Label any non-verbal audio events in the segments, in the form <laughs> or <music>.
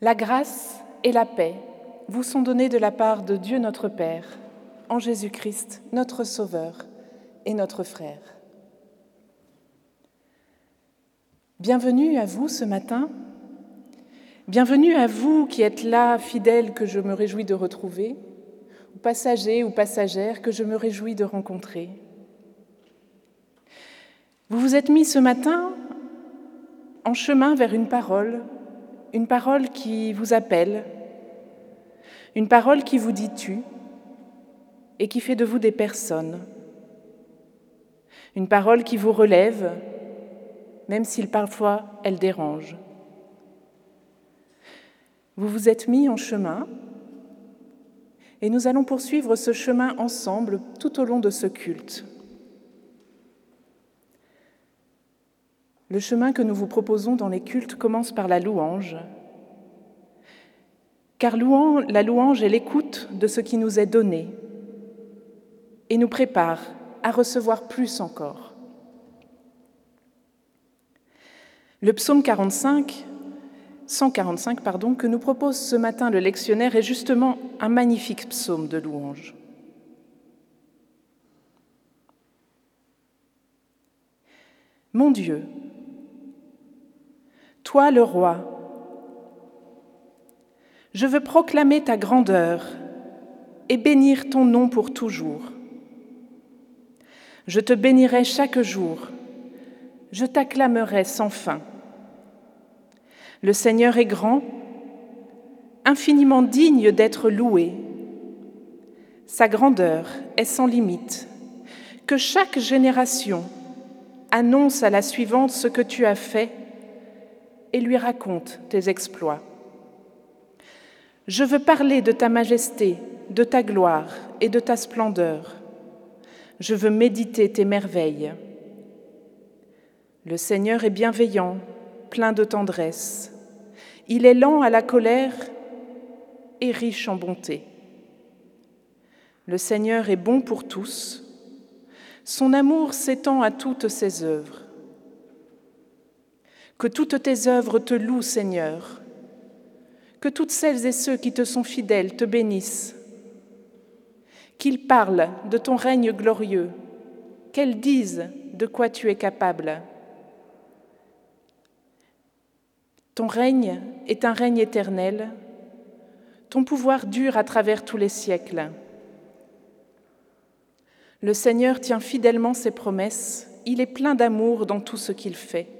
La grâce et la paix vous sont données de la part de Dieu notre Père, en Jésus-Christ, notre Sauveur et notre frère. Bienvenue à vous ce matin. Bienvenue à vous qui êtes là, fidèles, que je me réjouis de retrouver, ou passagers ou passagères que je me réjouis de rencontrer. Vous vous êtes mis ce matin en chemin vers une parole, une parole qui vous appelle, une parole qui vous dit tu et qui fait de vous des personnes, une parole qui vous relève, même si parfois elle dérange. Vous vous êtes mis en chemin et nous allons poursuivre ce chemin ensemble tout au long de ce culte. Le chemin que nous vous proposons dans les cultes commence par la louange, car la louange est l'écoute de ce qui nous est donné et nous prépare à recevoir plus encore. Le psaume 45, 145 pardon, que nous propose ce matin le lectionnaire est justement un magnifique psaume de louange. Mon Dieu, toi le roi. Je veux proclamer ta grandeur et bénir ton nom pour toujours. Je te bénirai chaque jour, je t'acclamerai sans fin. Le Seigneur est grand, infiniment digne d'être loué. Sa grandeur est sans limite. Que chaque génération annonce à la suivante ce que tu as fait et lui raconte tes exploits. Je veux parler de ta majesté, de ta gloire et de ta splendeur. Je veux méditer tes merveilles. Le Seigneur est bienveillant, plein de tendresse. Il est lent à la colère et riche en bonté. Le Seigneur est bon pour tous. Son amour s'étend à toutes ses œuvres. Que toutes tes œuvres te louent, Seigneur. Que toutes celles et ceux qui te sont fidèles te bénissent. Qu'ils parlent de ton règne glorieux, qu'elles disent de quoi tu es capable. Ton règne est un règne éternel, ton pouvoir dure à travers tous les siècles. Le Seigneur tient fidèlement ses promesses, il est plein d'amour dans tout ce qu'il fait.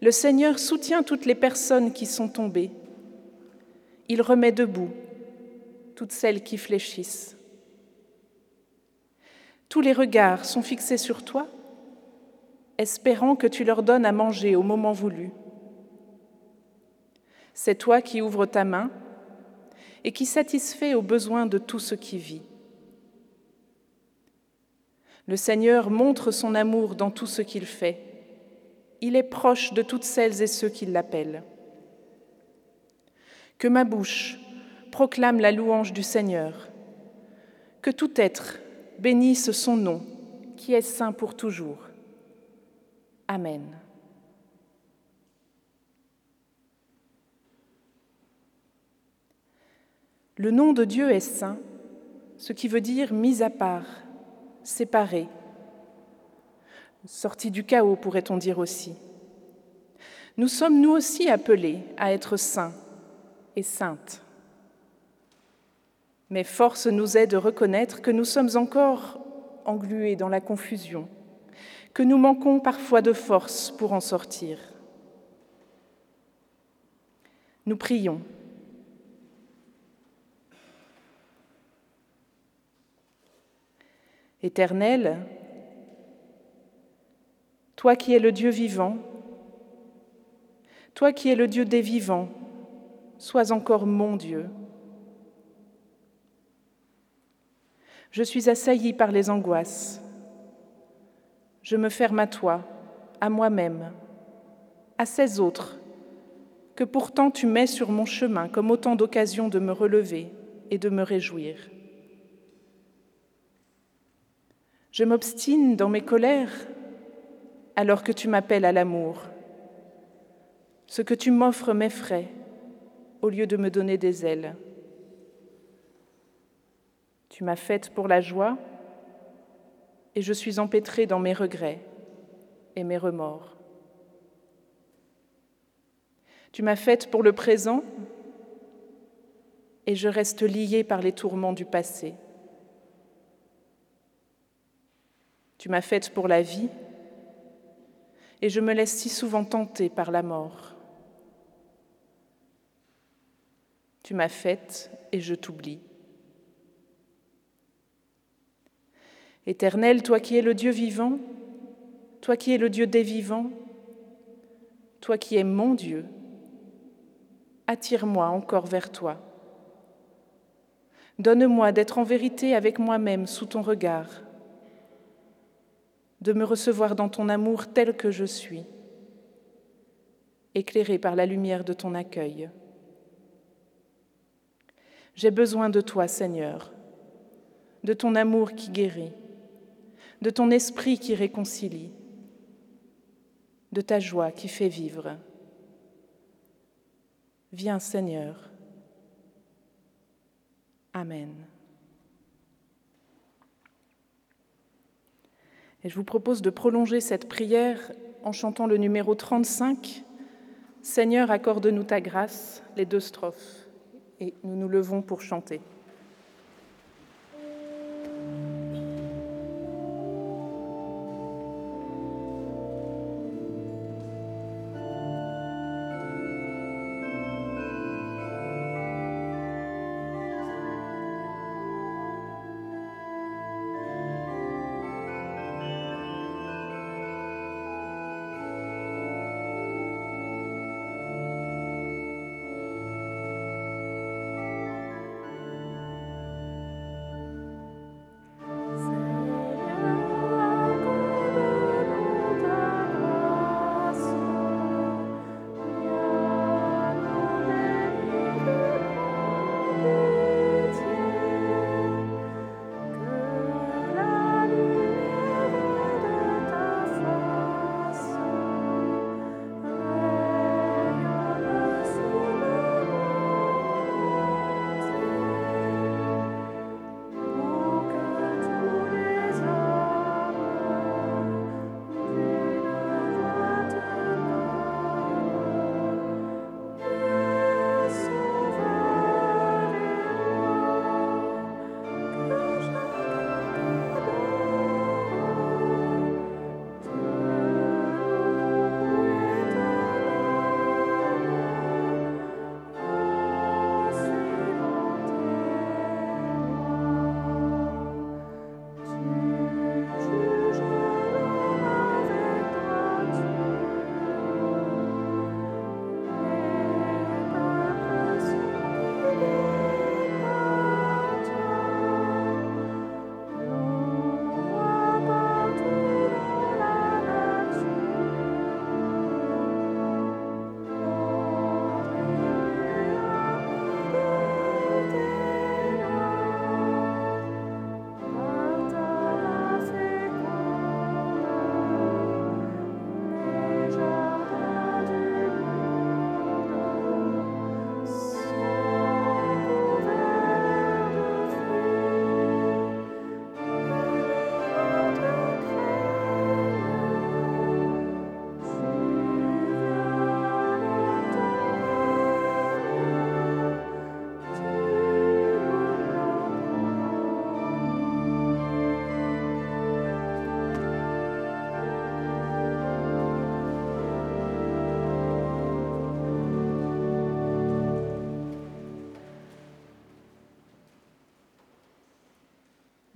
Le Seigneur soutient toutes les personnes qui sont tombées. Il remet debout toutes celles qui fléchissent. Tous les regards sont fixés sur toi, espérant que tu leur donnes à manger au moment voulu. C'est toi qui ouvres ta main et qui satisfais aux besoins de tout ce qui vit. Le Seigneur montre son amour dans tout ce qu'il fait il est proche de toutes celles et ceux qui l'appellent. Que ma bouche proclame la louange du Seigneur, que tout être bénisse son nom, qui est saint pour toujours. Amen. Le nom de Dieu est saint, ce qui veut dire mis à part, séparé, sortie du chaos, pourrait-on dire aussi. Nous sommes nous aussi appelés à être saints et saintes. Mais force nous est de reconnaître que nous sommes encore englués dans la confusion, que nous manquons parfois de force pour en sortir. Nous prions. Éternel, toi qui es le Dieu vivant, toi qui es le Dieu des vivants, sois encore mon Dieu. Je suis assailli par les angoisses. Je me ferme à toi, à moi-même, à ces autres que pourtant tu mets sur mon chemin comme autant d'occasions de me relever et de me réjouir. Je m'obstine dans mes colères alors que tu m'appelles à l'amour. Ce que tu m'offres m'effraie, au lieu de me donner des ailes. Tu m'as faite pour la joie et je suis empêtrée dans mes regrets et mes remords. Tu m'as faite pour le présent et je reste liée par les tourments du passé. Tu m'as faite pour la vie et je me laisse si souvent tenter par la mort. Tu m'as faite et je t'oublie. Éternel, toi qui es le Dieu vivant, toi qui es le Dieu des vivants, toi qui es mon Dieu, attire-moi encore vers toi. Donne-moi d'être en vérité avec moi-même sous ton regard, de me recevoir dans ton amour tel que je suis, éclairé par la lumière de ton accueil. J'ai besoin de toi, Seigneur, de ton amour qui guérit, de ton esprit qui réconcilie, de ta joie qui fait vivre. Viens Seigneur. Amen. Et je vous propose de prolonger cette prière en chantant le numéro 35, Seigneur, accorde-nous ta grâce, les deux strophes. Et nous nous levons pour chanter.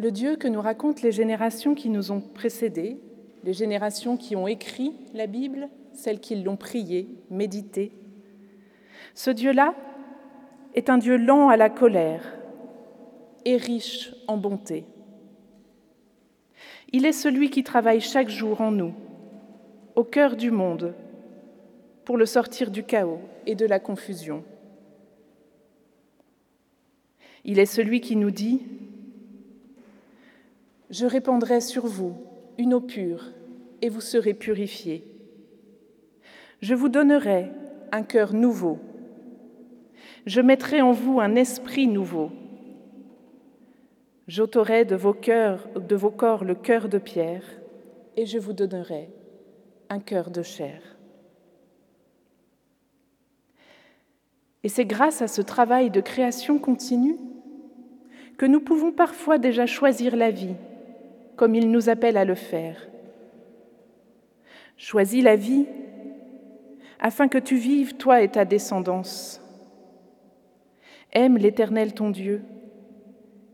Le Dieu que nous racontent les générations qui nous ont précédés, les générations qui ont écrit la Bible, celles qui l'ont priée, médité, ce Dieu-là est un Dieu lent à la colère et riche en bonté. Il est celui qui travaille chaque jour en nous, au cœur du monde, pour le sortir du chaos et de la confusion. Il est celui qui nous dit je répandrai sur vous une eau pure, et vous serez purifiés. Je vous donnerai un cœur nouveau. Je mettrai en vous un esprit nouveau. J'ôterai de vos corps le cœur de pierre, et je vous donnerai un cœur de chair. Et c'est grâce à ce travail de création continue que nous pouvons parfois déjà choisir la vie, comme il nous appelle à le faire. Choisis la vie afin que tu vives, toi et ta descendance. Aime l'Éternel ton Dieu,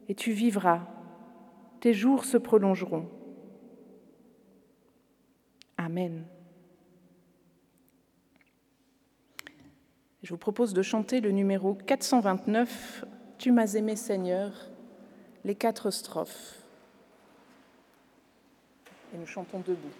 et tu vivras, tes jours se prolongeront. Amen. Je vous propose de chanter le numéro 429, Tu m'as aimé Seigneur, les quatre strophes. Et nous chantons debout.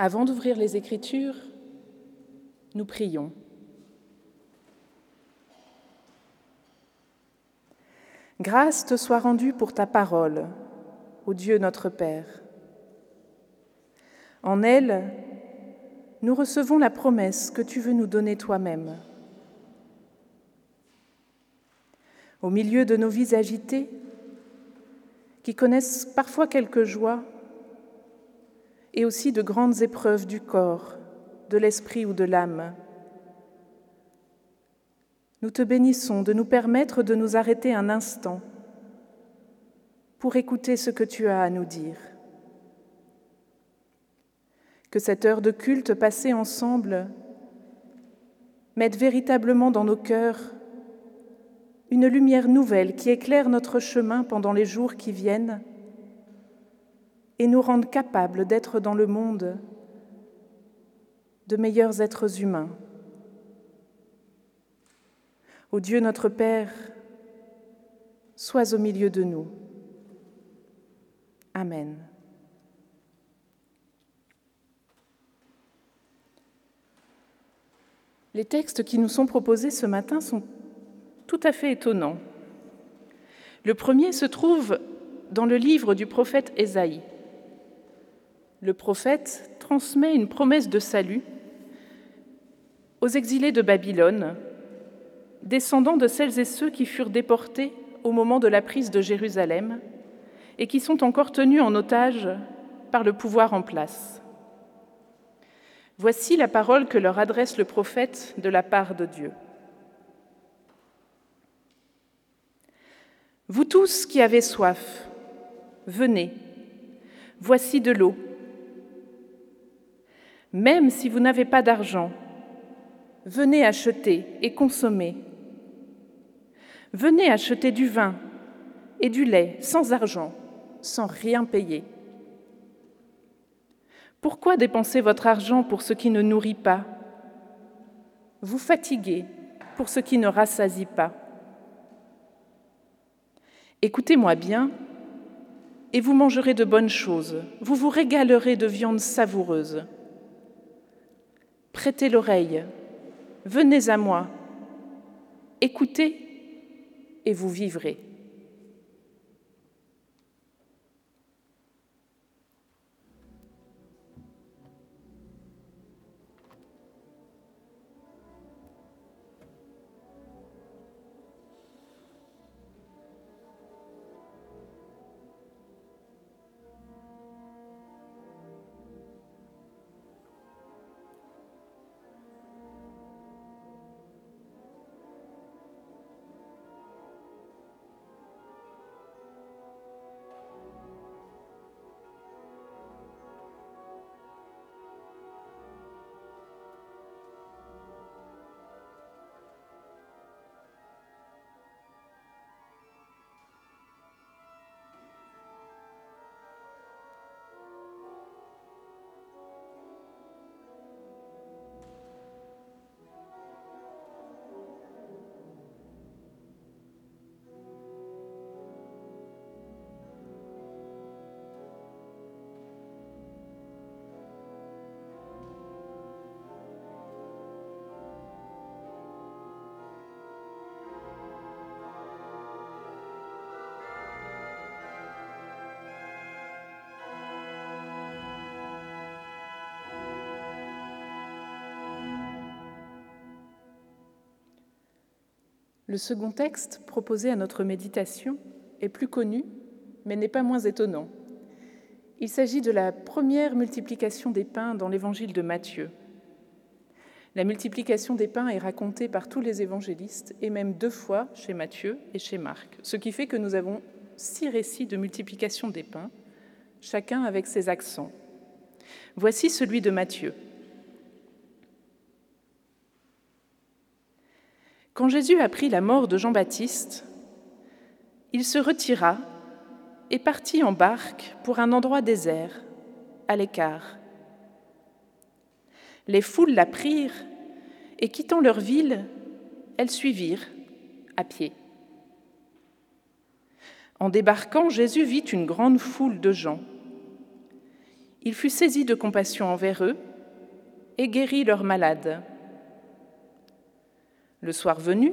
Avant d'ouvrir les Écritures, nous prions. Grâce te soit rendue pour ta parole, ô Dieu notre Père. En elle, nous recevons la promesse que tu veux nous donner toi-même. Au milieu de nos vies agitées, qui connaissent parfois quelques joies, et aussi de grandes épreuves du corps, de l'esprit ou de l'âme. Nous te bénissons de nous permettre de nous arrêter un instant pour écouter ce que tu as à nous dire. Que cette heure de culte passée ensemble mette véritablement dans nos cœurs une lumière nouvelle qui éclaire notre chemin pendant les jours qui viennent et nous rende capables d'être dans le monde de meilleurs êtres humains. Ô Dieu notre Père, sois au milieu de nous. Amen. Les textes qui nous sont proposés ce matin sont tout à fait étonnants. Le premier se trouve dans le livre du prophète Ésaïe. Le prophète transmet une promesse de salut aux exilés de Babylone, descendants de celles et ceux qui furent déportés au moment de la prise de Jérusalem et qui sont encore tenus en otage par le pouvoir en place. Voici la parole que leur adresse le prophète de la part de Dieu. Vous tous qui avez soif, venez, voici de l'eau. Même si vous n'avez pas d'argent, venez acheter et consommer. Venez acheter du vin et du lait sans argent, sans rien payer. Pourquoi dépenser votre argent pour ce qui ne nourrit pas? Vous fatiguez pour ce qui ne rassasie pas. Écoutez-moi bien, et vous mangerez de bonnes choses, vous vous régalerez de viande savoureuse. Prêtez l'oreille, venez à moi, écoutez, et vous vivrez. Le second texte proposé à notre méditation est plus connu, mais n'est pas moins étonnant. Il s'agit de la première multiplication des pains dans l'évangile de Matthieu. La multiplication des pains est racontée par tous les évangélistes et même deux fois chez Matthieu et chez Marc, ce qui fait que nous avons six récits de multiplication des pains, chacun avec ses accents. Voici celui de Matthieu. Quand Jésus apprit la mort de Jean-Baptiste, il se retira et partit en barque pour un endroit désert, à l'écart. Les foules la prirent et quittant leur ville, elles suivirent à pied. En débarquant, Jésus vit une grande foule de gens. Il fut saisi de compassion envers eux et guérit leurs malades. Le soir venu,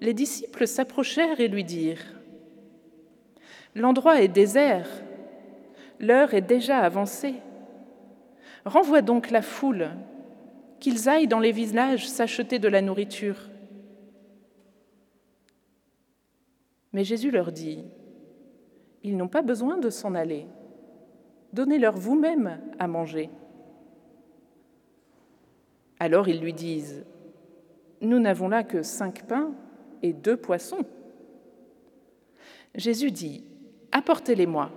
les disciples s'approchèrent et lui dirent L'endroit est désert, l'heure est déjà avancée. Renvoie donc la foule, qu'ils aillent dans les villages s'acheter de la nourriture. Mais Jésus leur dit Ils n'ont pas besoin de s'en aller. Donnez-leur vous-même à manger. Alors ils lui disent nous n'avons là que cinq pains et deux poissons. Jésus dit, Apportez-les-moi.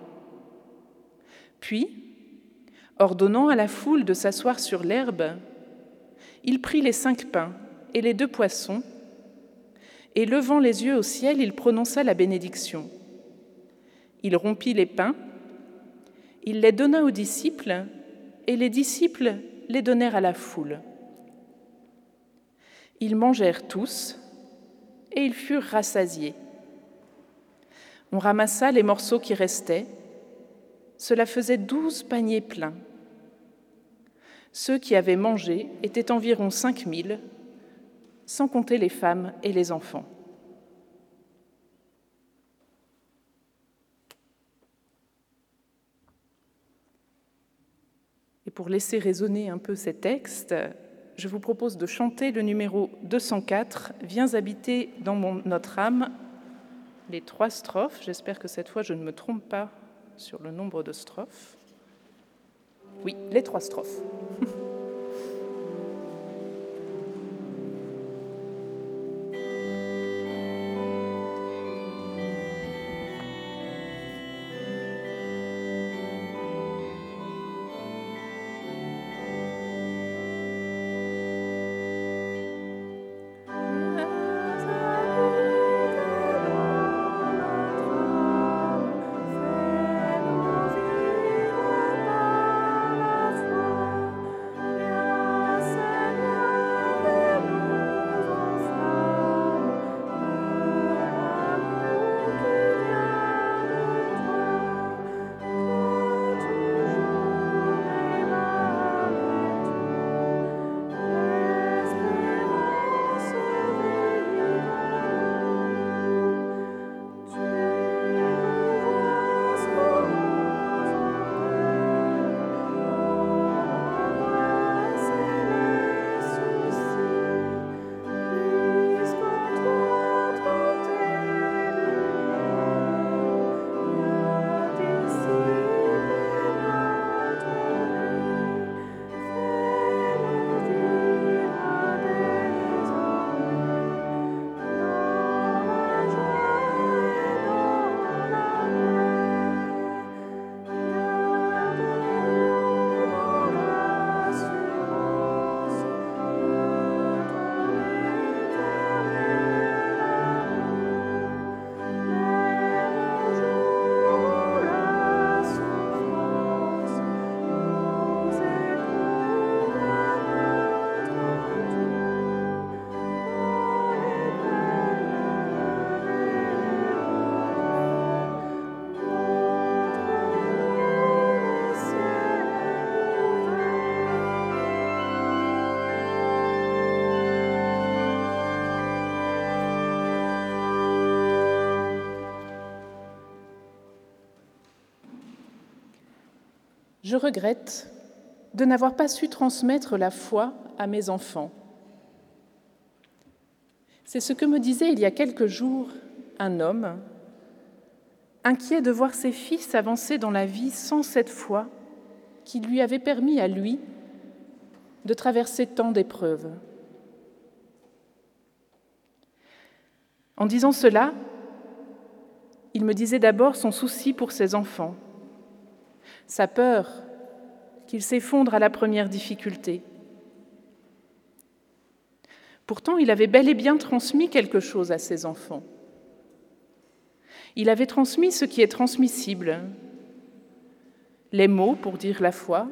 Puis, ordonnant à la foule de s'asseoir sur l'herbe, il prit les cinq pains et les deux poissons, et levant les yeux au ciel, il prononça la bénédiction. Il rompit les pains, il les donna aux disciples, et les disciples les donnèrent à la foule. Ils mangèrent tous, et ils furent rassasiés. On ramassa les morceaux qui restaient. Cela faisait douze paniers pleins. Ceux qui avaient mangé étaient environ cinq mille, sans compter les femmes et les enfants. Et pour laisser résonner un peu ces textes, je vous propose de chanter le numéro 204, Viens habiter dans notre âme, les trois strophes. J'espère que cette fois je ne me trompe pas sur le nombre de strophes. Oui, les trois strophes. <laughs> Je regrette de n'avoir pas su transmettre la foi à mes enfants. C'est ce que me disait il y a quelques jours un homme, inquiet de voir ses fils avancer dans la vie sans cette foi qui lui avait permis à lui de traverser tant d'épreuves. En disant cela, il me disait d'abord son souci pour ses enfants, sa peur qu'il s'effondre à la première difficulté. Pourtant, il avait bel et bien transmis quelque chose à ses enfants. Il avait transmis ce qui est transmissible, les mots pour dire la foi,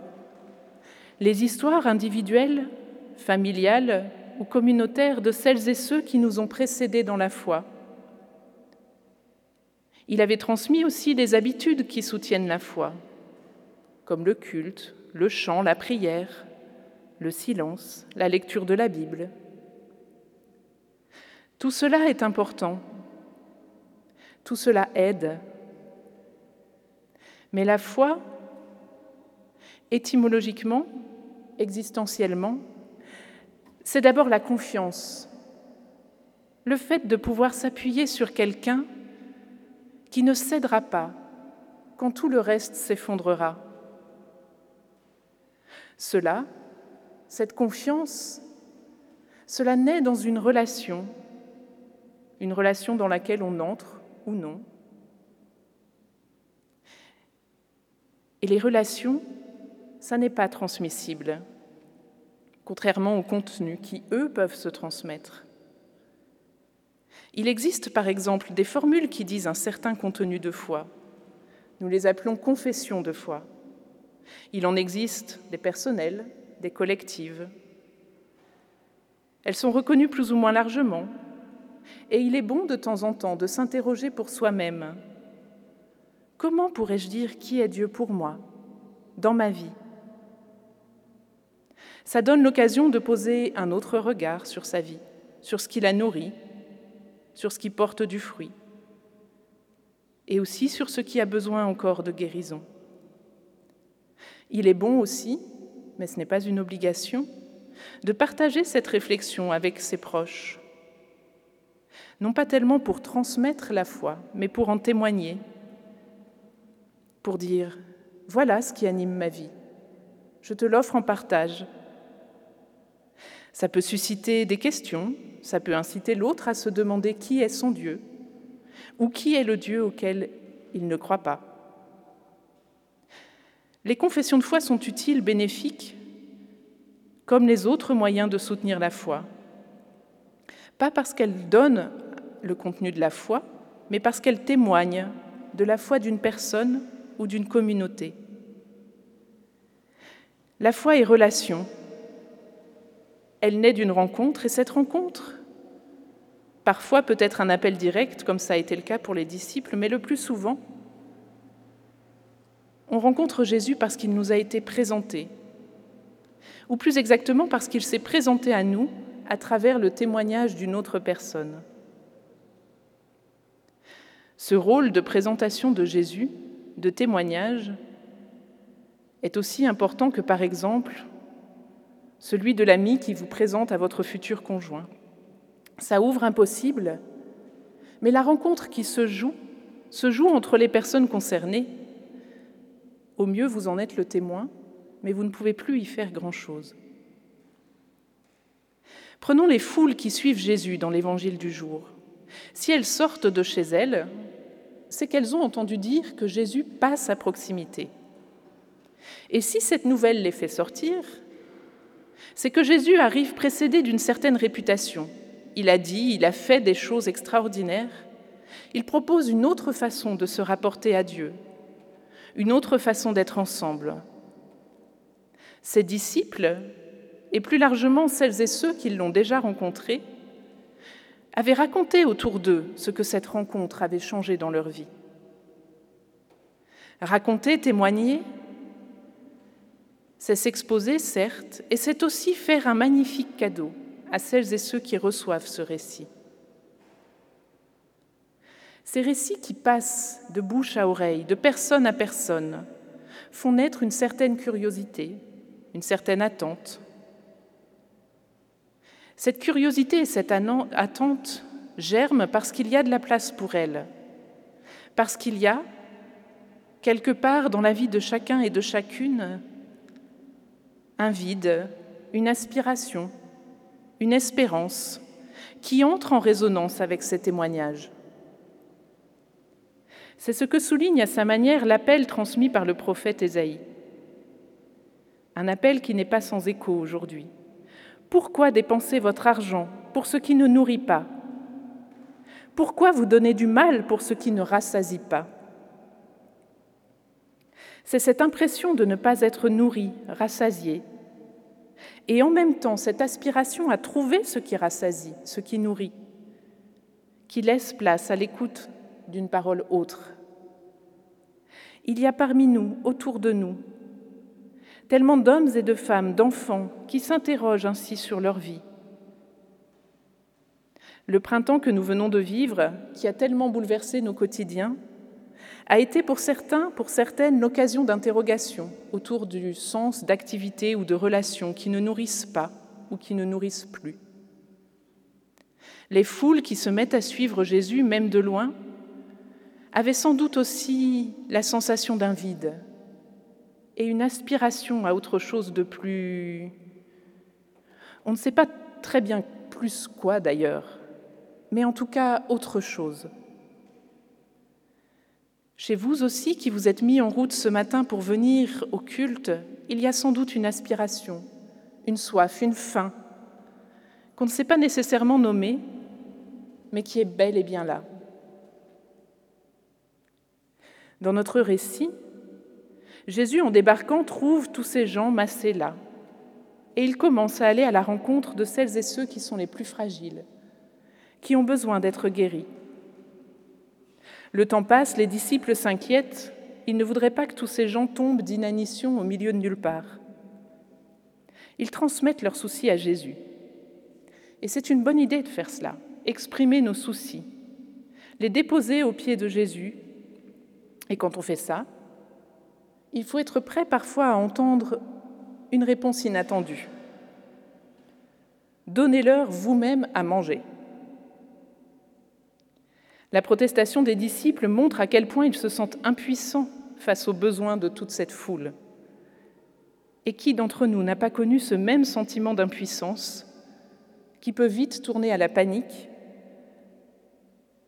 les histoires individuelles, familiales ou communautaires de celles et ceux qui nous ont précédés dans la foi. Il avait transmis aussi des habitudes qui soutiennent la foi, comme le culte, le chant, la prière, le silence, la lecture de la Bible. Tout cela est important, tout cela aide. Mais la foi, étymologiquement, existentiellement, c'est d'abord la confiance, le fait de pouvoir s'appuyer sur quelqu'un qui ne cédera pas quand tout le reste s'effondrera. Cela, cette confiance, cela naît dans une relation, une relation dans laquelle on entre ou non. Et les relations, ça n'est pas transmissible, contrairement aux contenus qui, eux, peuvent se transmettre. Il existe par exemple des formules qui disent un certain contenu de foi. Nous les appelons confessions de foi. Il en existe des personnelles, des collectives. Elles sont reconnues plus ou moins largement, et il est bon de temps en temps de s'interroger pour soi-même. Comment pourrais-je dire qui est Dieu pour moi, dans ma vie? Ça donne l'occasion de poser un autre regard sur sa vie, sur ce qui la nourrit, sur ce qui porte du fruit, et aussi sur ce qui a besoin encore de guérison. Il est bon aussi, mais ce n'est pas une obligation, de partager cette réflexion avec ses proches, non pas tellement pour transmettre la foi, mais pour en témoigner, pour dire, voilà ce qui anime ma vie, je te l'offre en partage. Ça peut susciter des questions, ça peut inciter l'autre à se demander qui est son Dieu, ou qui est le Dieu auquel il ne croit pas. Les confessions de foi sont utiles, bénéfiques, comme les autres moyens de soutenir la foi. Pas parce qu'elles donnent le contenu de la foi, mais parce qu'elles témoignent de la foi d'une personne ou d'une communauté. La foi est relation. Elle naît d'une rencontre et cette rencontre, parfois peut être un appel direct, comme ça a été le cas pour les disciples, mais le plus souvent, on rencontre Jésus parce qu'il nous a été présenté, ou plus exactement parce qu'il s'est présenté à nous à travers le témoignage d'une autre personne. Ce rôle de présentation de Jésus, de témoignage, est aussi important que, par exemple, celui de l'ami qui vous présente à votre futur conjoint. Ça ouvre un possible, mais la rencontre qui se joue se joue entre les personnes concernées au mieux, vous en êtes le témoin, mais vous ne pouvez plus y faire grand-chose. Prenons les foules qui suivent Jésus dans l'évangile du jour. Si elles sortent de chez elles, c'est qu'elles ont entendu dire que Jésus passe à proximité. Et si cette nouvelle les fait sortir, c'est que Jésus arrive précédé d'une certaine réputation. Il a dit, il a fait des choses extraordinaires. Il propose une autre façon de se rapporter à Dieu, une autre façon d'être ensemble. Ses disciples, et plus largement celles et ceux qui l'ont déjà rencontré, avaient raconté autour d'eux ce que cette rencontre avait changé dans leur vie. Raconter, témoigner, c'est s'exposer, certes, et c'est aussi faire un magnifique cadeau à celles et ceux qui reçoivent ce récit. Ces récits qui passent de bouche à oreille, de personne à personne, font naître une certaine curiosité, une certaine attente. Cette curiosité et cette attente germent parce qu'il y a de la place pour elle, parce qu'il y a, quelque part dans la vie de chacun et de chacune, un vide, une aspiration, une espérance qui entre en résonance avec ces témoignages. C'est ce que souligne à sa manière l'appel transmis par le prophète Ésaïe. Un appel qui n'est pas sans écho aujourd'hui. Pourquoi dépenser votre argent pour ce qui ne nourrit pas? Pourquoi vous donner du mal pour ce qui ne rassasie pas? C'est cette impression de ne pas être nourri, rassasié, et en même temps cette aspiration à trouver ce qui rassasie, ce qui nourrit, qui laisse place à l'écoute d'une parole autre. Il y a parmi nous, autour de nous, tellement d'hommes et de femmes, d'enfants qui s'interrogent ainsi sur leur vie. Le printemps que nous venons de vivre, qui a tellement bouleversé nos quotidiens, a été pour certains, pour certaines, l'occasion d'interrogation autour du sens d'activités ou de relations qui ne nourrissent pas ou qui ne nourrissent plus. Les foules qui se mettent à suivre Jésus, même de loin, avait sans doute aussi la sensation d'un vide et une aspiration à autre chose de plus... On ne sait pas très bien plus quoi d'ailleurs, mais en tout cas autre chose. Chez vous aussi, qui vous êtes mis en route ce matin pour venir au culte, il y a sans doute une aspiration, une soif, une faim, qu'on ne sait pas nécessairement nommer, mais qui est bel et bien là. Dans notre récit, Jésus, en débarquant, trouve tous ces gens massés là, et il commence à aller à la rencontre de celles et ceux qui sont les plus fragiles, qui ont besoin d'être guéris. Le temps passe, les disciples s'inquiètent, ils ne voudraient pas que tous ces gens tombent d'inanition au milieu de nulle part. Ils transmettent leurs soucis à Jésus. Et c'est une bonne idée de faire cela, exprimer nos soucis, les déposer aux pieds de Jésus. Et quand on fait ça, il faut être prêt parfois à entendre une réponse inattendue. Donnez-leur vous-même à manger. La protestation des disciples montre à quel point ils se sentent impuissants face aux besoins de toute cette foule. Et qui d'entre nous n'a pas connu ce même sentiment d'impuissance qui peut vite tourner à la panique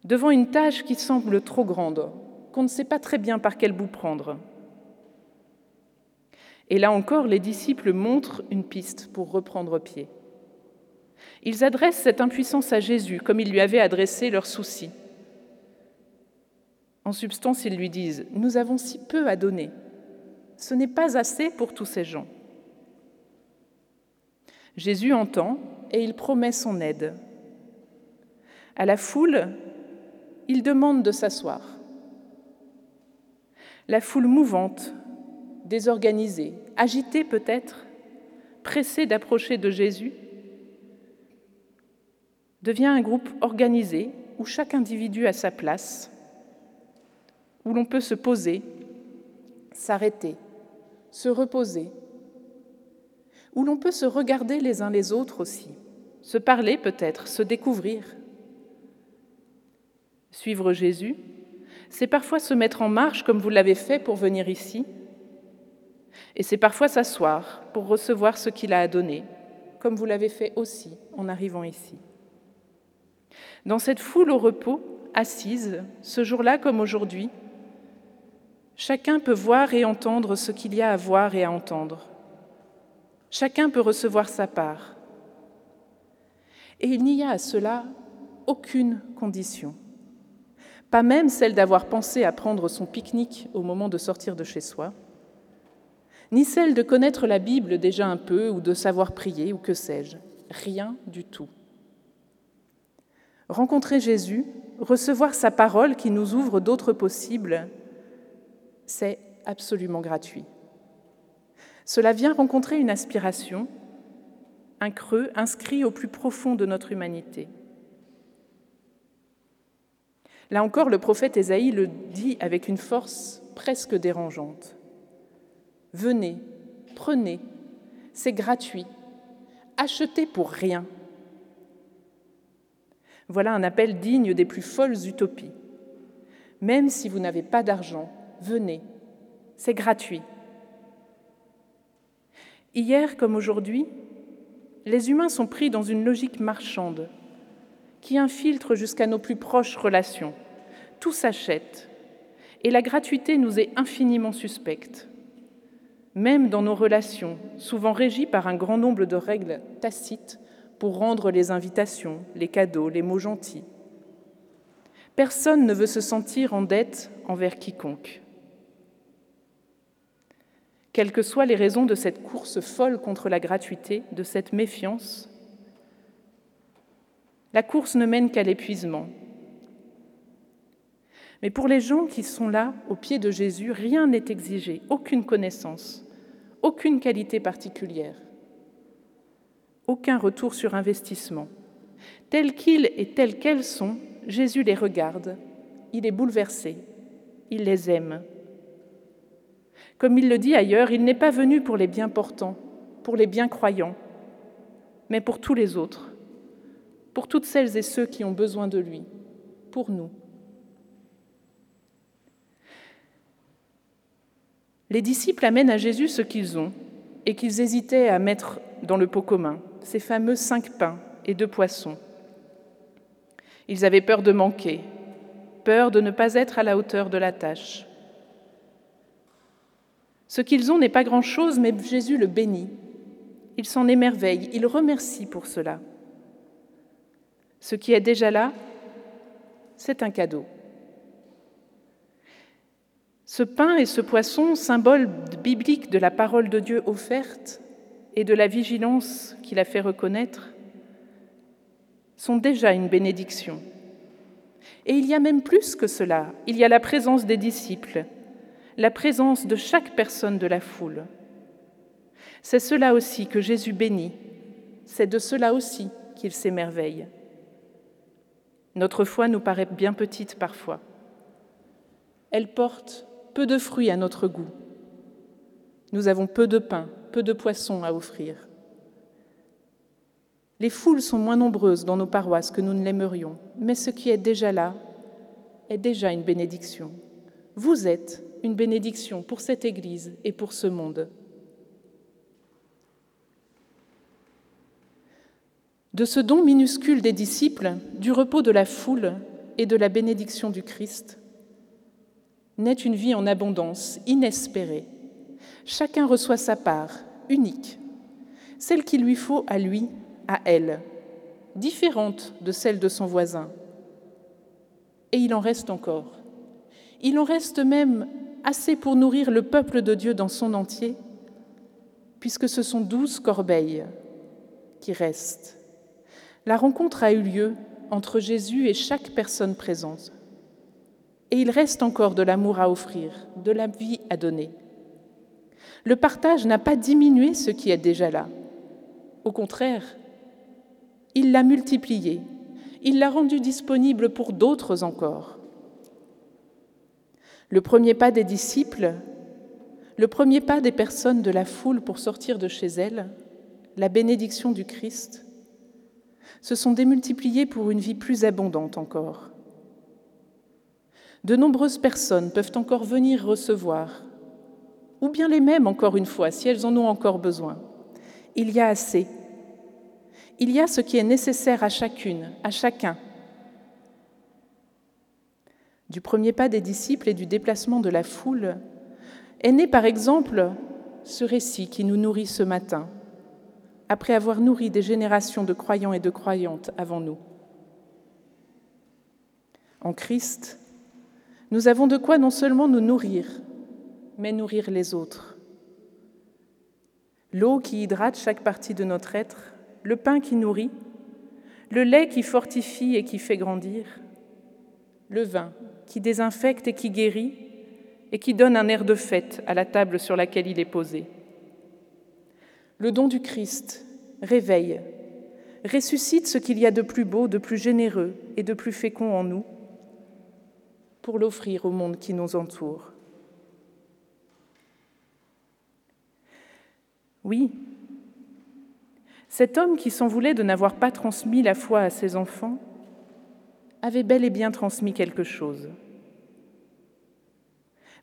devant une tâche qui semble trop grande, qu'on ne sait pas très bien par quel bout prendre Et là encore, les disciples montrent une piste pour reprendre pied. Ils adressent cette impuissance à Jésus comme ils lui avaient adressé leurs soucis. En substance, ils lui disent, Nous avons si peu à donner. Ce n'est pas assez pour tous ces gens. Jésus entend et il promet son aide. À la foule, il demande de s'asseoir. La foule mouvante, désorganisée, agitée peut-être, pressée d'approcher de Jésus, devient un groupe organisé où chaque individu a sa place, où l'on peut se poser, s'arrêter, se reposer, où l'on peut se regarder les uns les autres aussi, se parler peut-être, se découvrir. Suivre Jésus, c'est parfois se mettre en marche comme vous l'avez fait pour venir ici, et c'est parfois s'asseoir pour recevoir ce qu'il a à donner, comme vous l'avez fait aussi en arrivant ici. Dans cette foule au repos, assise, ce jour-là comme aujourd'hui, chacun peut voir et entendre ce qu'il y a à voir et à entendre. Chacun peut recevoir sa part. Et il n'y a à cela aucune condition, pas même celle d'avoir pensé à prendre son pique-nique au moment de sortir de chez soi, ni celle de connaître la Bible déjà un peu ou de savoir prier ou que sais-je, rien du tout. Rencontrer Jésus, recevoir sa parole qui nous ouvre d'autres possibles, c'est absolument gratuit. Cela vient rencontrer une aspiration, un creux inscrit au plus profond de notre humanité. Là encore, le prophète Ésaïe le dit avec une force presque dérangeante. Venez, prenez, c'est gratuit, achetez pour rien. Voilà un appel digne des plus folles utopies. Même si vous n'avez pas d'argent, venez, c'est gratuit. Hier comme aujourd'hui, les humains sont pris dans une logique marchande qui infiltre jusqu'à nos plus proches relations. Tout s'achète et la gratuité nous est infiniment suspecte. Même dans nos relations, souvent régies par un grand nombre de règles tacites pour rendre les invitations, les cadeaux, les mots gentils. Personne ne veut se sentir en dette envers quiconque. Quelles que soient les raisons de cette course folle contre la gratuité, de cette méfiance, la course ne mène qu'à l'épuisement. Mais pour les gens qui sont là, au pied de Jésus, rien n'est exigé, aucune connaissance, aucune qualité particulière aucun retour sur investissement. Tels qu'ils et tels qu'elles sont, Jésus les regarde, il est bouleversé, il les aime. Comme il le dit ailleurs, il n'est pas venu pour les bien portants, pour les bien croyants, mais pour tous les autres, pour toutes celles et ceux qui ont besoin de lui, pour nous. Les disciples amènent à Jésus ce qu'ils ont et qu'ils hésitaient à mettre dans le pot commun, ces fameux cinq pains et deux poissons. Ils avaient peur de manquer, peur de ne pas être à la hauteur de la tâche. Ce qu'ils ont n'est pas grand-chose, mais Jésus le bénit. Il s'en émerveille, il remercie pour cela. Ce qui est déjà là c'est un cadeau. Ce pain et ce poisson, symbole biblique de la parole de Dieu offerte et de la vigilance qu'il a fait reconnaître, sont déjà une bénédiction. Et il y a même plus que cela, il y a la présence des disciples, la présence de chaque personne de la foule. C'est cela aussi que Jésus bénit, c'est de cela aussi qu'il s'émerveille. Notre foi nous paraît bien petite parfois. Elle porte peu de fruits à notre goût. Nous avons peu de pain, peu de poissons à offrir. Les foules sont moins nombreuses dans nos paroisses que nous ne l'aimerions, mais ce qui est déjà là est déjà une bénédiction. Vous êtes une bénédiction pour cette Église et pour ce monde. De ce don minuscule des disciples, du repos de la foule et de la bénédiction du Christ, naît une vie en abondance, inespérée. Chacun reçoit sa part, unique, celle qu'il lui faut à lui, à elle, différente de celle de son voisin. Et il en reste encore. Il en reste même assez pour nourrir le peuple de Dieu dans son entier, puisque ce sont douze corbeilles qui restent. La rencontre a eu lieu entre Jésus et chaque personne présente. Et il reste encore de l'amour à offrir, de la vie à donner. Le partage n'a pas diminué ce qui est déjà là. Au contraire, il l'a multiplié, il l'a rendu disponible pour d'autres encore. Le premier pas des disciples, le premier pas des personnes de la foule pour sortir de chez elles, la bénédiction du Christ, se sont démultipliés pour une vie plus abondante encore. De nombreuses personnes peuvent encore venir recevoir, ou bien les mêmes encore une fois, si elles en ont encore besoin. Il y a assez. Il y a ce qui est nécessaire à chacune, à chacun. Du premier pas des disciples et du déplacement de la foule est né par exemple ce récit qui nous nourrit ce matin, après avoir nourri des générations de croyants et de croyantes avant nous. En Christ, nous avons de quoi non seulement nous nourrir, mais nourrir les autres. L'eau qui hydrate chaque partie de notre être, le pain qui nourrit, le lait qui fortifie et qui fait grandir, le vin qui désinfecte et qui guérit et qui donne un air de fête à la table sur laquelle il est posé. Le don du Christ réveille, ressuscite ce qu'il y a de plus beau, de plus généreux et de plus fécond en nous pour l'offrir au monde qui nous entoure. Oui, cet homme qui s'en voulait de n'avoir pas transmis la foi à ses enfants avait bel et bien transmis quelque chose.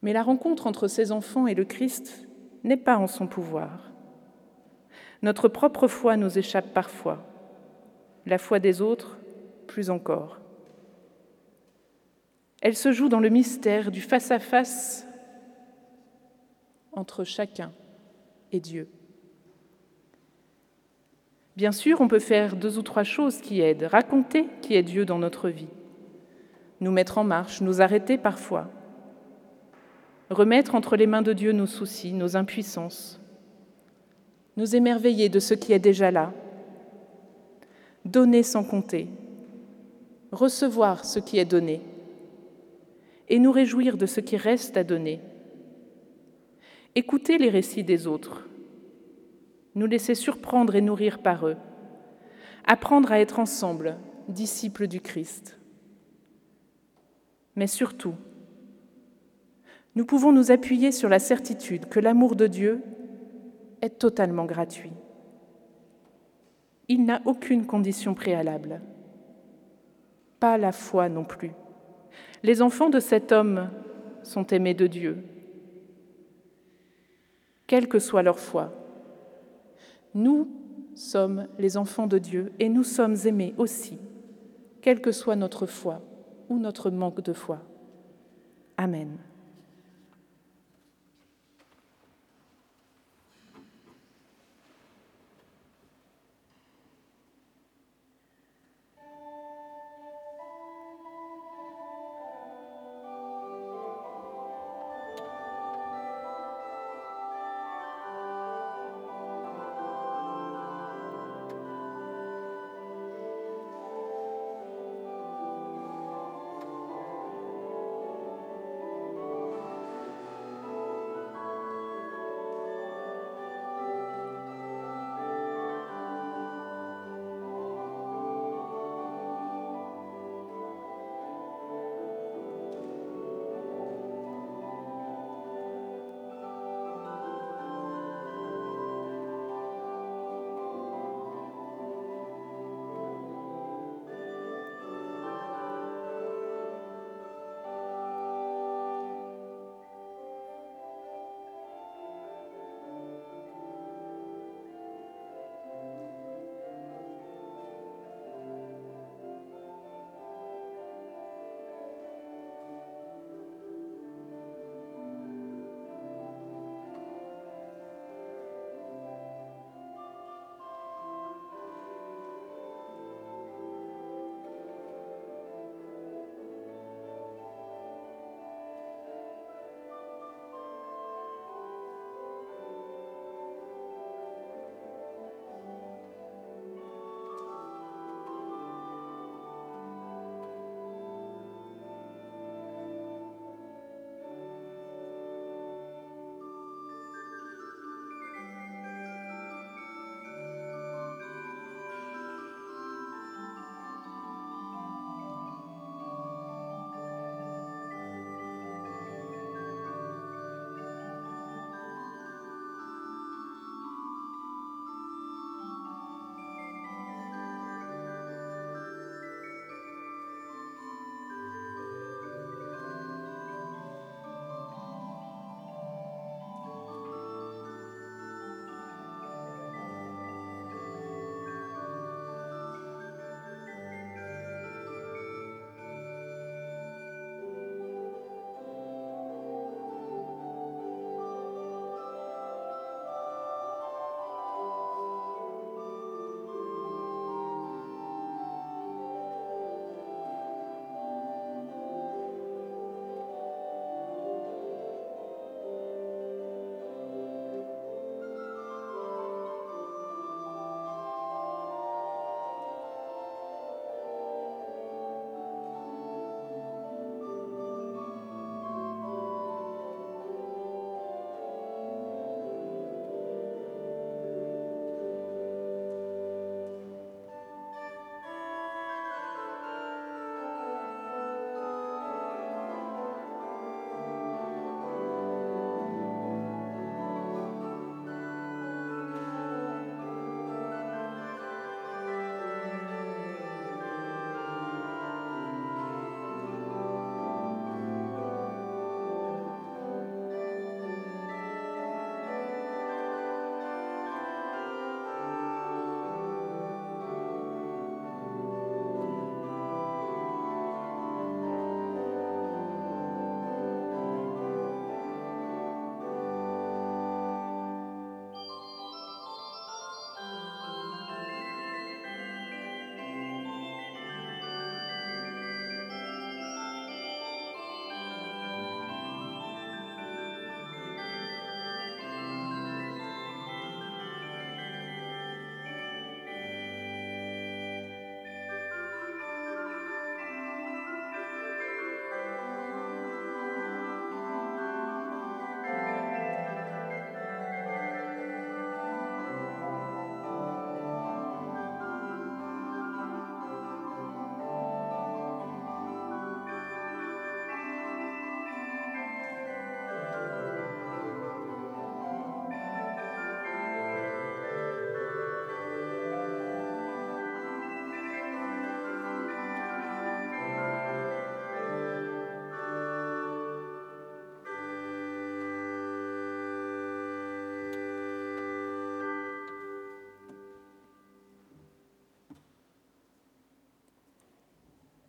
Mais la rencontre entre ses enfants et le Christ n'est pas en son pouvoir. Notre propre foi nous échappe parfois, la foi des autres plus encore. Elle se joue dans le mystère du face-à-face entre chacun et Dieu. Bien sûr, on peut faire deux ou trois choses qui aident, raconter qui est Dieu dans notre vie, nous mettre en marche, nous arrêter parfois, remettre entre les mains de Dieu nos soucis, nos impuissances, nous émerveiller de ce qui est déjà là, donner sans compter, recevoir ce qui est donné. Et nous réjouir de ce qui reste à donner. Écouter les récits des autres, nous laisser surprendre et nourrir par eux, apprendre à être ensemble, disciples du Christ. Mais surtout, nous pouvons nous appuyer sur la certitude que l'amour de Dieu est totalement gratuit. Il n'a aucune condition préalable, pas la foi non plus. Les enfants de cet homme sont aimés de Dieu, quelle que soit leur foi. Nous sommes les enfants de Dieu et nous sommes aimés aussi, quelle que soit notre foi ou notre manque de foi. Amen.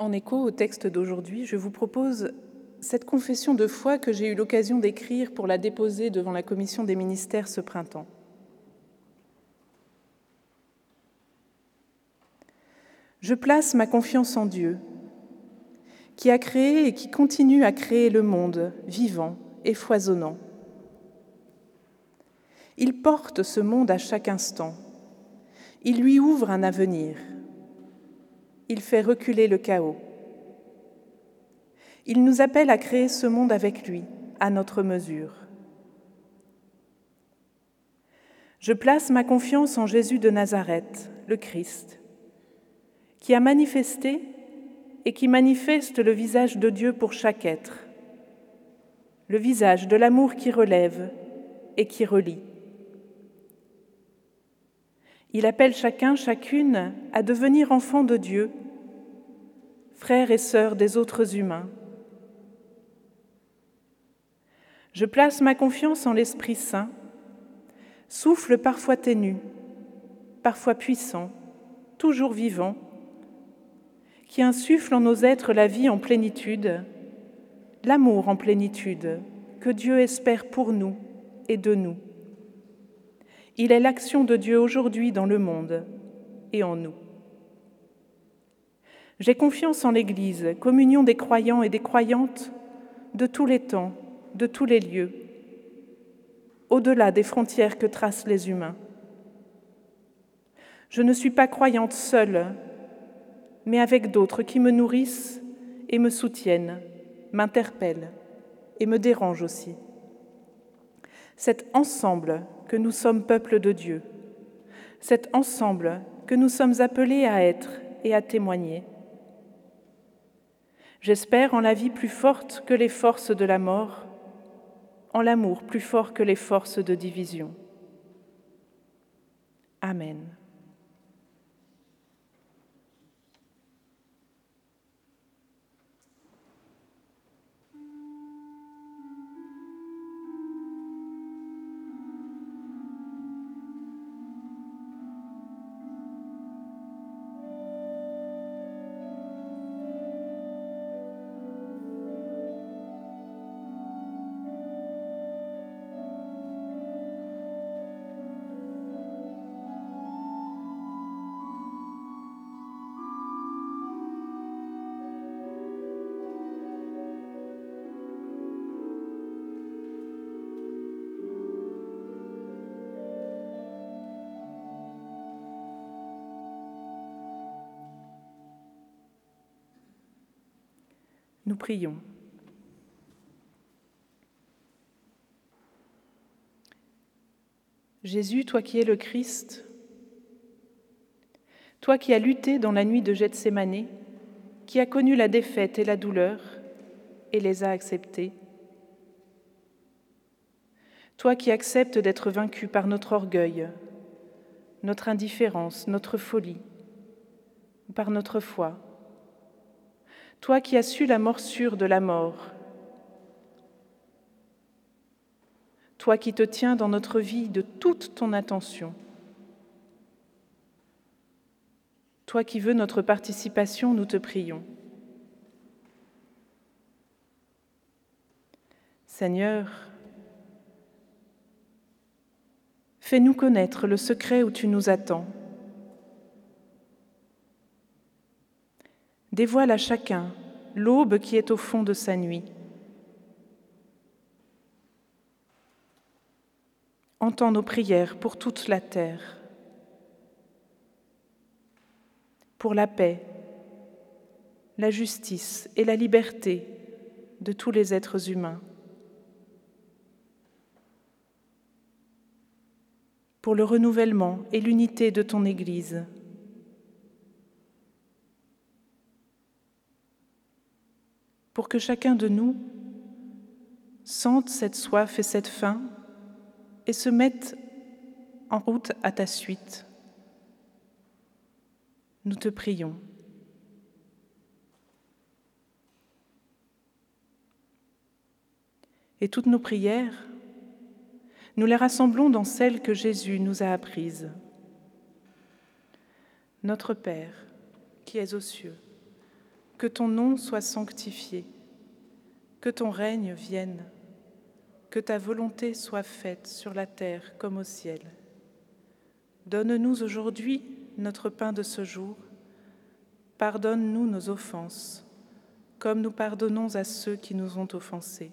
En écho au texte d'aujourd'hui, je vous propose cette confession de foi que j'ai eu l'occasion d'écrire pour la déposer devant la commission des ministères ce printemps. Je place ma confiance en Dieu, qui a créé et qui continue à créer le monde vivant et foisonnant. Il porte ce monde à chaque instant. Il lui ouvre un avenir. Il fait reculer le chaos. Il nous appelle à créer ce monde avec lui, à notre mesure. Je place ma confiance en Jésus de Nazareth, le Christ, qui a manifesté et qui manifeste le visage de Dieu pour chaque être, le visage de l'amour qui relève et qui relie. Il appelle chacun, chacune à devenir enfant de Dieu, frères et sœurs des autres humains. Je place ma confiance en l'Esprit Saint, souffle parfois ténu, parfois puissant, toujours vivant, qui insuffle en nos êtres la vie en plénitude, l'amour en plénitude que Dieu espère pour nous et de nous. Il est l'action de Dieu aujourd'hui dans le monde et en nous. J'ai confiance en l'Église, communion des croyants et des croyantes de tous les temps de tous les lieux, au-delà des frontières que tracent les humains. Je ne suis pas croyante seule, mais avec d'autres qui me nourrissent et me soutiennent, m'interpellent et me dérangent aussi. C'est ensemble nous sommes peuple de Dieu, c'est ensemble que nous sommes appelés à être et à témoigner. J'espère en la vie plus forte que les forces de la mort, en l'amour plus fort que les forces de division. Amen. Prions. Jésus, toi qui es le Christ, toi qui as lutté dans la nuit de Gethsemane, qui as connu la défaite et la douleur et les as acceptées, toi qui acceptes d'être vaincu par notre orgueil, notre indifférence, notre folie, par notre foi, toi qui as su la morsure de la mort, toi qui te tiens dans notre vie de toute ton attention, toi qui veux notre participation, nous te prions. Seigneur, fais-nous connaître le secret où tu nous attends. Dévoile à chacun l'aube qui est au fond de sa nuit. Entends nos prières pour toute la terre, pour la paix, la justice et la liberté de tous les êtres humains, pour le renouvellement et l'unité de ton Église. Pour que chacun de nous sente cette soif et cette faim et se mette en route à ta suite. Nous te prions. Et toutes nos prières, nous les rassemblons dans celles que Jésus nous a apprises. Notre Père, qui es aux cieux, Que ton nom soit sanctifié, que ton règne vienne, que ta volonté soit faite sur la terre comme au ciel. Donne-nous aujourd'hui notre pain de ce jour. Pardonne-nous nos offenses, comme nous pardonnons à ceux qui nous ont offensés.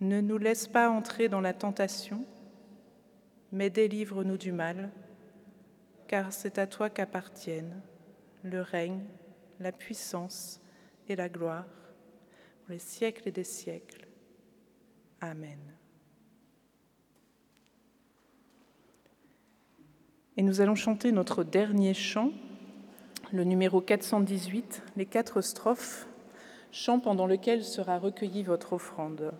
Ne nous laisse pas entrer dans la tentation, mais délivre-nous du mal, car c'est à toi qu'appartiennent le règne, la puissance et la gloire pour les siècles et des siècles. Amen. Et nous allons chanter notre dernier chant, le numéro 418, les quatre strophes, chant pendant lequel sera recueillie votre offrande.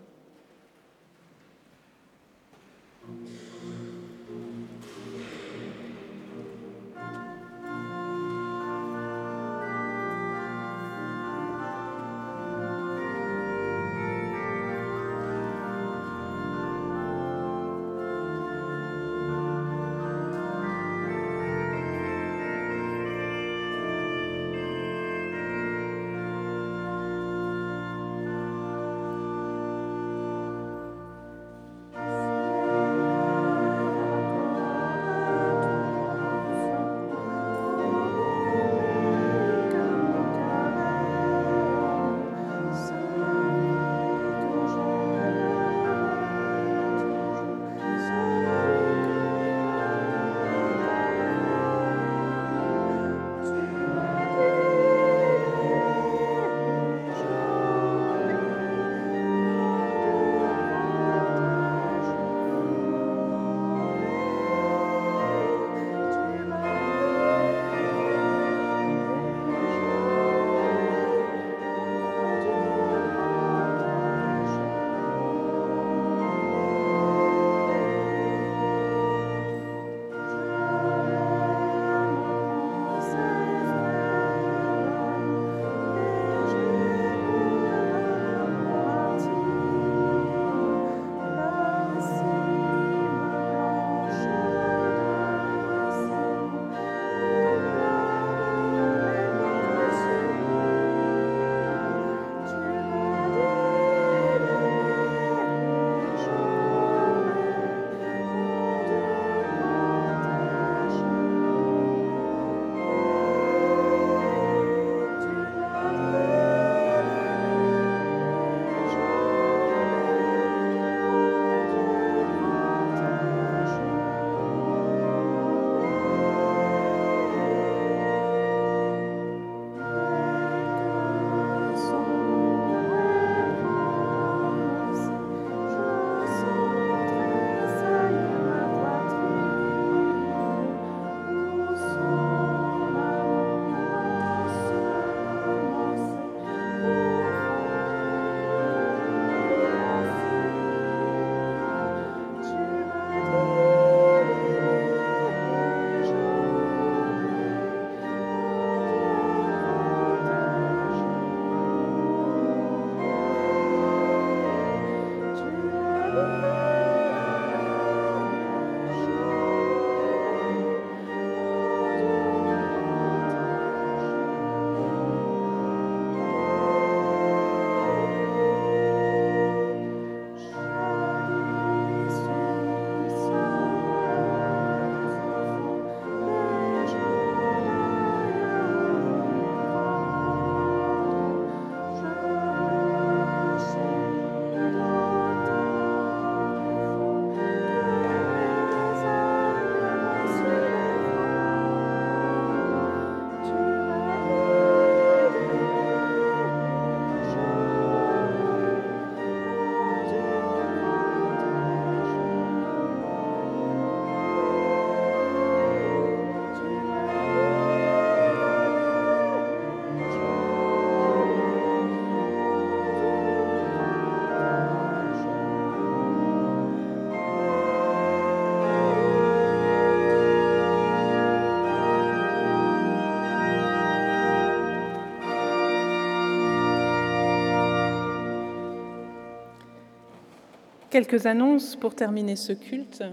Quelques annonces pour terminer ce culte.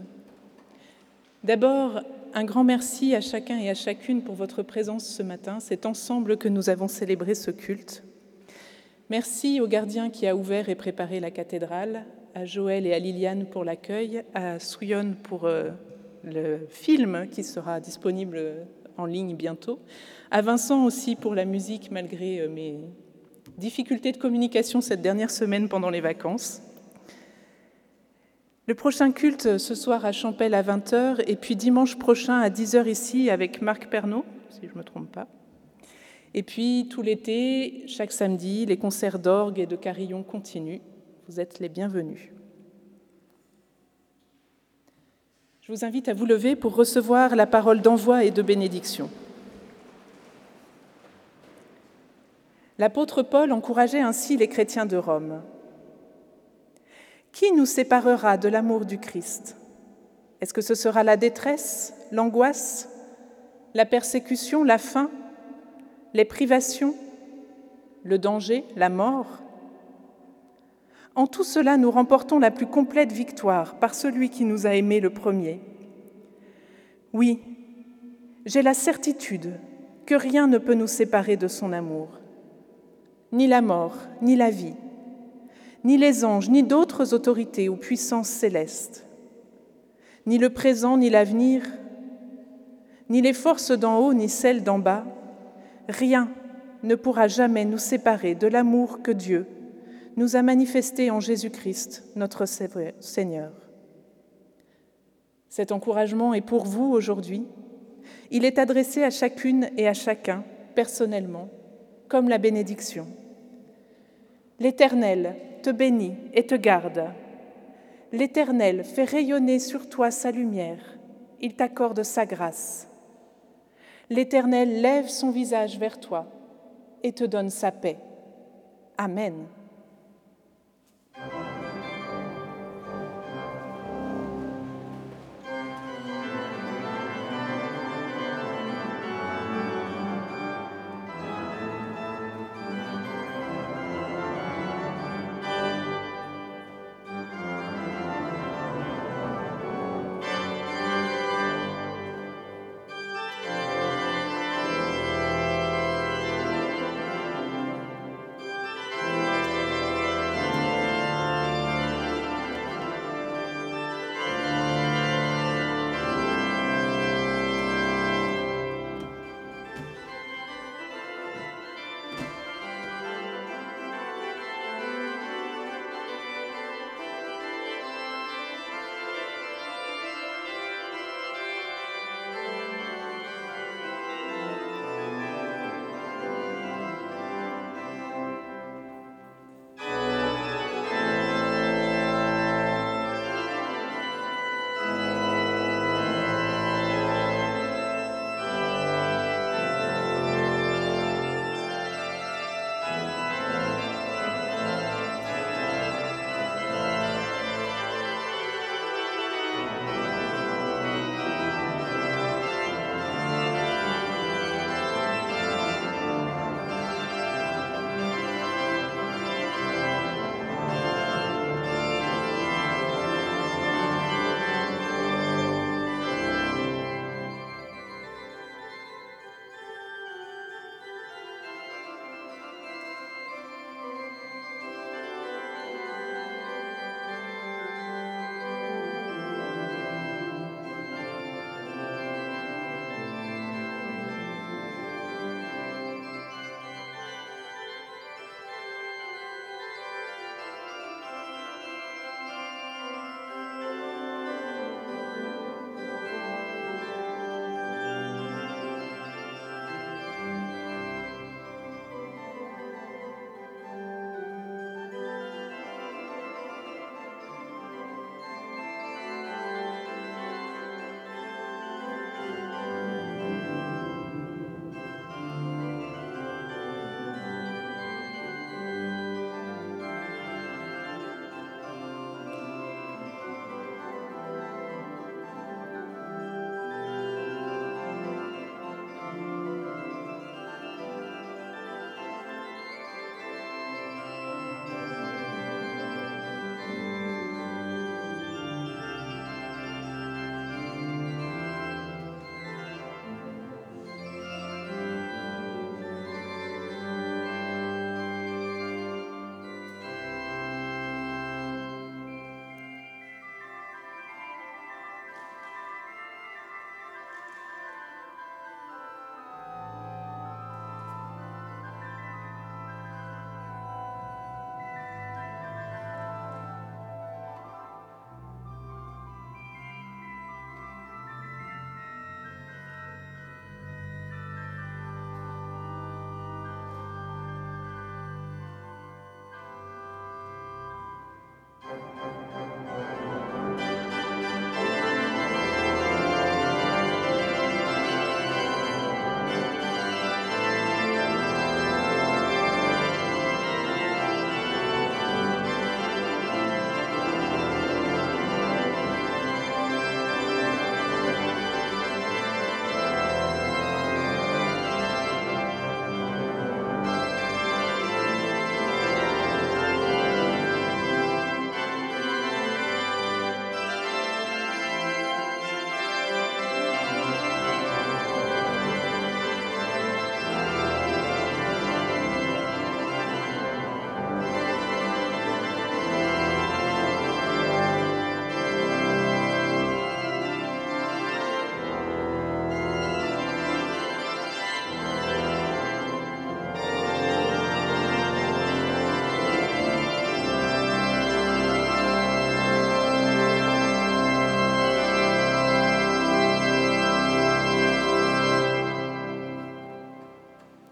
D'abord, un grand merci à chacun et à chacune pour votre présence ce matin. C'est ensemble que nous avons célébré ce culte. Merci au gardien qui a ouvert et préparé la cathédrale, à Joël et à Liliane pour l'accueil, à Souyon pour euh, le film qui sera disponible en ligne bientôt, à Vincent aussi pour la musique malgré euh, mes difficultés de communication cette dernière semaine pendant les vacances. Le prochain culte ce soir à Champel à 20h et puis dimanche prochain à 10h ici avec Marc Pernaud, si je ne me trompe pas. Et puis tout l'été, chaque samedi, les concerts d'orgue et de carillon continuent. Vous êtes les bienvenus. Je vous invite à vous lever pour recevoir la parole d'envoi et de bénédiction. L'apôtre Paul encourageait ainsi les chrétiens de Rome. Qui nous séparera de l'amour du Christ? Est-ce que ce sera la détresse, l'angoisse, la persécution, la faim, les privations, le danger, la mort? En tout cela, nous remportons la plus complète victoire par celui qui nous a aimés le premier. Oui, j'ai la certitude que rien ne peut nous séparer de son amour, ni la mort, ni la vie ni les anges, ni d'autres autorités ou puissances célestes, ni le présent, ni l'avenir, ni les forces d'en haut, ni celles d'en bas, rien ne pourra jamais nous séparer de l'amour que Dieu nous a manifesté en Jésus-Christ, notre Seigneur. Cet encouragement est pour vous aujourd'hui. Il est adressé à chacune et à chacun, personnellement, comme la bénédiction. L'Éternel te bénit et te garde. L'Éternel fait rayonner sur toi sa lumière, il t'accorde sa grâce. L'Éternel lève son visage vers toi et te donne sa paix. Amen.